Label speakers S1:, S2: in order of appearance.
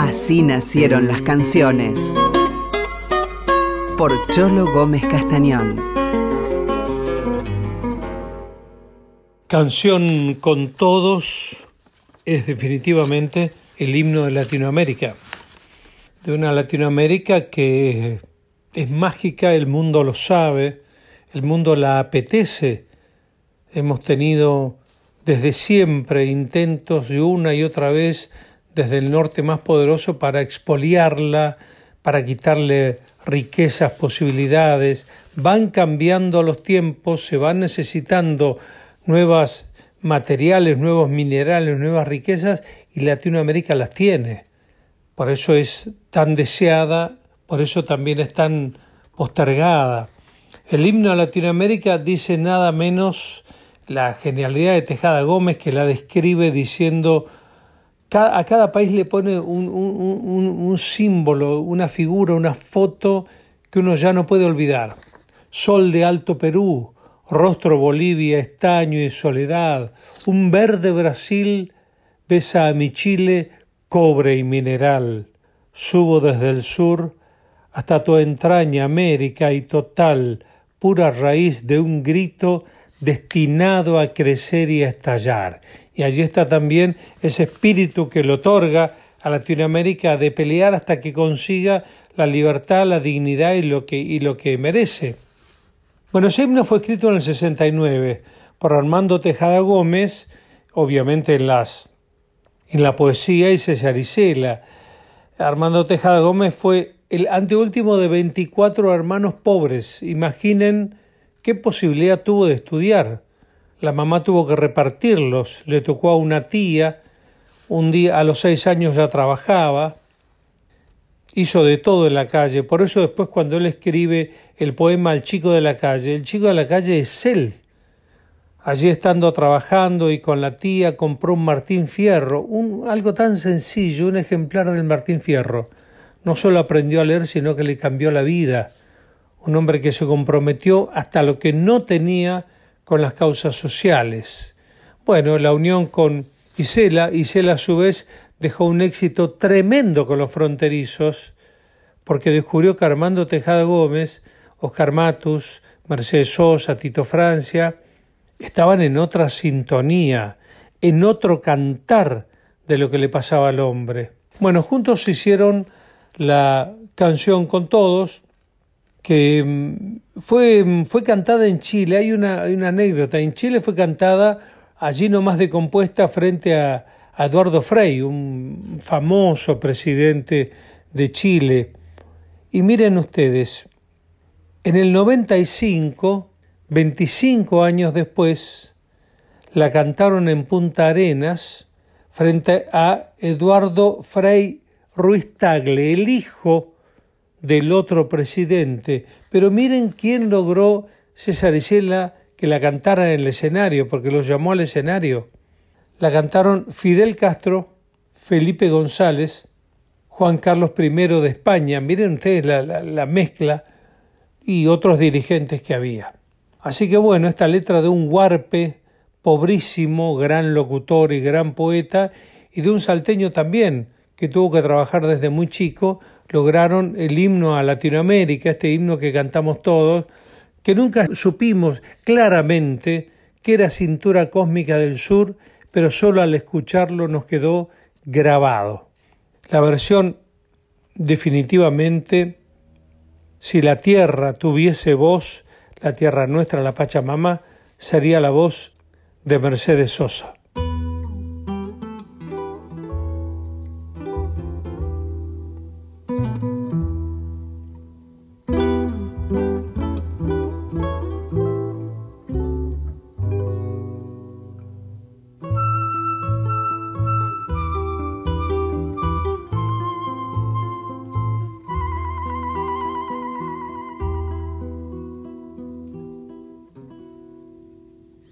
S1: Así nacieron las canciones. Por Cholo Gómez Castañón.
S2: Canción con todos es definitivamente el himno de Latinoamérica. De una Latinoamérica que es mágica, el mundo lo sabe, el mundo la apetece. Hemos tenido desde siempre intentos de una y otra vez desde el norte más poderoso para expoliarla, para quitarle riquezas, posibilidades. Van cambiando los tiempos, se van necesitando nuevas materiales, nuevos minerales, nuevas riquezas y Latinoamérica las tiene. Por eso es tan deseada, por eso también es tan postergada. El himno a Latinoamérica dice nada menos la genialidad de Tejada Gómez que la describe diciendo a cada país le pone un, un, símbolo, una figura, una foto que uno ya no puede olvidar. Sol de Alto Perú, rostro Bolivia, estaño y soledad, un verde Brasil besa a mi Chile, cobre y mineral. Subo desde el sur hasta tu entraña América y total, pura raíz de un grito destinado a crecer y a estallar. Y allí está también ese espíritu que le otorga a Latinoamérica de pelear hasta que consiga la libertad, la dignidad y lo que, y lo que merece. Bueno, ese himno fue escrito en el 69 por Armando Tejada Gómez, obviamente en, las, en la poesía y César Isela. Armando Tejada Gómez fue el anteúltimo de 24 hermanos pobres. Imaginen qué posibilidad tuvo de estudiar. La mamá tuvo que repartirlos, le tocó a una tía, un día a los seis años ya trabajaba, hizo de todo en la calle, por eso después cuando él escribe el poema El chico de la calle, el chico de la calle es él. Allí estando trabajando y con la tía compró un Martín Fierro, un, algo tan sencillo, un ejemplar del Martín Fierro. No solo aprendió a leer, sino que le cambió la vida. Un hombre que se comprometió hasta lo que no tenía con las causas sociales. Bueno, la unión con Isela, Isela a su vez dejó un éxito tremendo con los fronterizos, porque descubrió que Armando Tejada Gómez, Oscar Matus, Mercedes Sosa, Tito Francia, estaban en otra sintonía, en otro cantar de lo que le pasaba al hombre. Bueno, juntos hicieron la canción con todos, que mm, fue, fue cantada en Chile. Hay una, una anécdota. En Chile fue cantada allí nomás de compuesta frente a, Eduardo Frei, un famoso presidente de Chile. Y miren ustedes, en el 95, 25 años después, la cantaron en Punta Arenas frente a Eduardo Frei Ruiz Tagle, el hijo del otro presidente. Pero miren quién logró César Isela que la cantara en el escenario, porque los llamó al escenario. La cantaron Fidel Castro, Felipe González, Juan Carlos I de España, miren ustedes la, la mezcla, y otros dirigentes que había. Así que bueno, esta letra de un huarpe pobrísimo, gran locutor y gran poeta, y de un salteño también, que tuvo que trabajar desde muy chico lograron el himno a Latinoamérica, este himno que cantamos todos, que nunca supimos claramente que era cintura cósmica del sur, pero solo al escucharlo nos quedó grabado. La versión definitivamente, si la tierra tuviese voz, la tierra nuestra, la Pachamama, sería la voz de Mercedes Sosa.